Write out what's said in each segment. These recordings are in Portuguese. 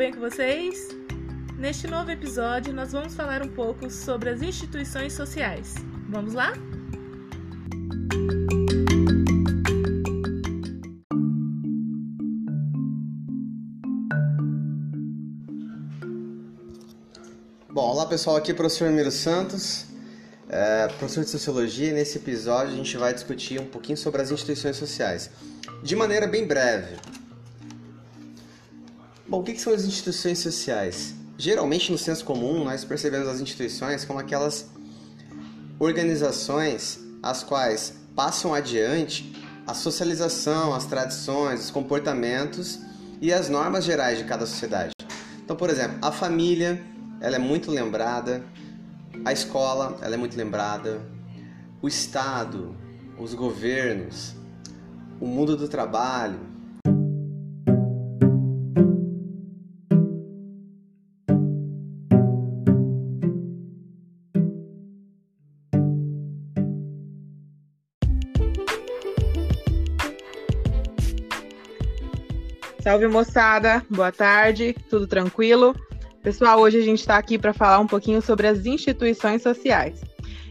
bem com vocês? Neste novo episódio, nós vamos falar um pouco sobre as instituições sociais. Vamos lá? Bom, olá pessoal, aqui é o professor Miro Santos, é, professor de Sociologia, nesse episódio a gente vai discutir um pouquinho sobre as instituições sociais, de maneira bem breve. Bom, o que, são as instituições sociais? Geralmente, no senso comum, nós percebemos as instituições como aquelas organizações as quais passam adiante a socialização, as tradições, os comportamentos e as normas gerais de cada sociedade. Então, por exemplo, a família ela é muito lembrada, a escola ela é muito lembrada, o Estado, os governos, o mundo do trabalho. Salve moçada, boa tarde, tudo tranquilo? Pessoal, hoje a gente está aqui para falar um pouquinho sobre as instituições sociais.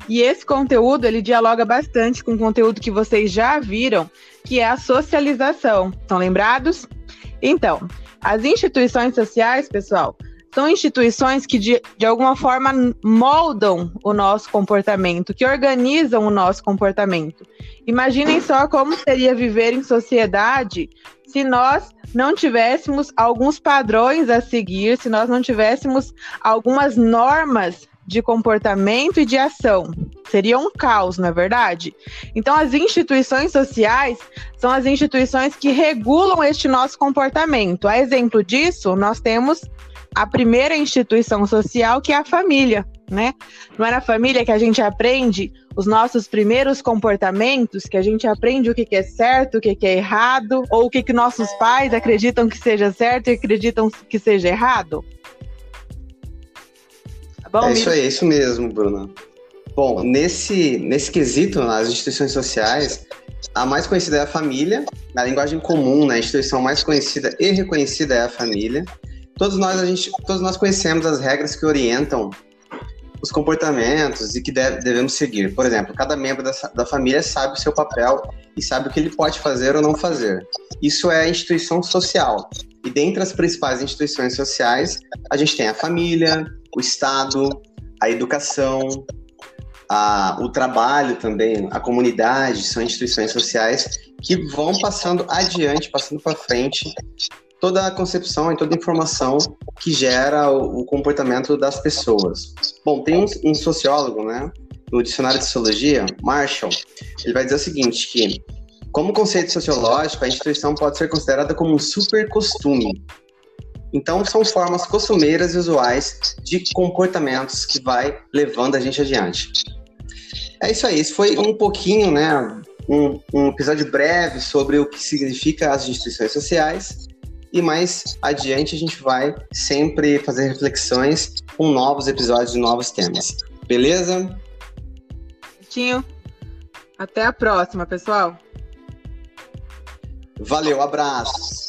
E esse conteúdo ele dialoga bastante com o conteúdo que vocês já viram, que é a socialização. Estão lembrados? Então, as instituições sociais, pessoal, são instituições que de, de alguma forma moldam o nosso comportamento, que organizam o nosso comportamento. Imaginem só como seria viver em sociedade se nós não tivéssemos alguns padrões a seguir, se nós não tivéssemos algumas normas de comportamento e de ação. Seria um caos, não é verdade? Então, as instituições sociais são as instituições que regulam este nosso comportamento. A exemplo disso, nós temos a primeira instituição social, que é a família, né? Não é na família que a gente aprende os nossos primeiros comportamentos, que a gente aprende o que, é certo, o que, é errado, ou o que, que nossos pais acreditam que seja certo e acreditam que seja errado? Tá bom, é isso aí, é isso mesmo, Bruna. Bom, nesse, nesse quesito, nas instituições sociais, a mais conhecida é a família, na linguagem comum, né, a instituição mais conhecida e reconhecida é a família. Todos nós, a gente, todos nós conhecemos as regras que orientam os comportamentos e que deve, devemos seguir. Por exemplo, cada membro da, da família sabe o seu papel e sabe o que ele pode fazer ou não fazer. Isso é a instituição social. E dentre as principais instituições sociais, a gente tem a família, o Estado, a educação, a, o trabalho também, a comunidade, são instituições sociais que vão passando adiante, passando para frente toda a concepção e toda a informação que gera o, o comportamento das pessoas. Bom, tem um, um, sociólogo, né, no dicionário de sociologia, Marshall, ele vai dizer o seguinte, que como conceito sociológico, a instituição pode ser considerada como um super costume. Então, são formas costumeiras e usuais de comportamentos que vai levando a gente adiante. É isso aí, esse foi um pouquinho, né, um, um episódio breve sobre o que significa as instituições sociais e mais adiante a gente vai sempre fazer reflexões com novos episódios e novos temas. Beleza? Tinho. Até a próxima, pessoal. Valeu, abraços.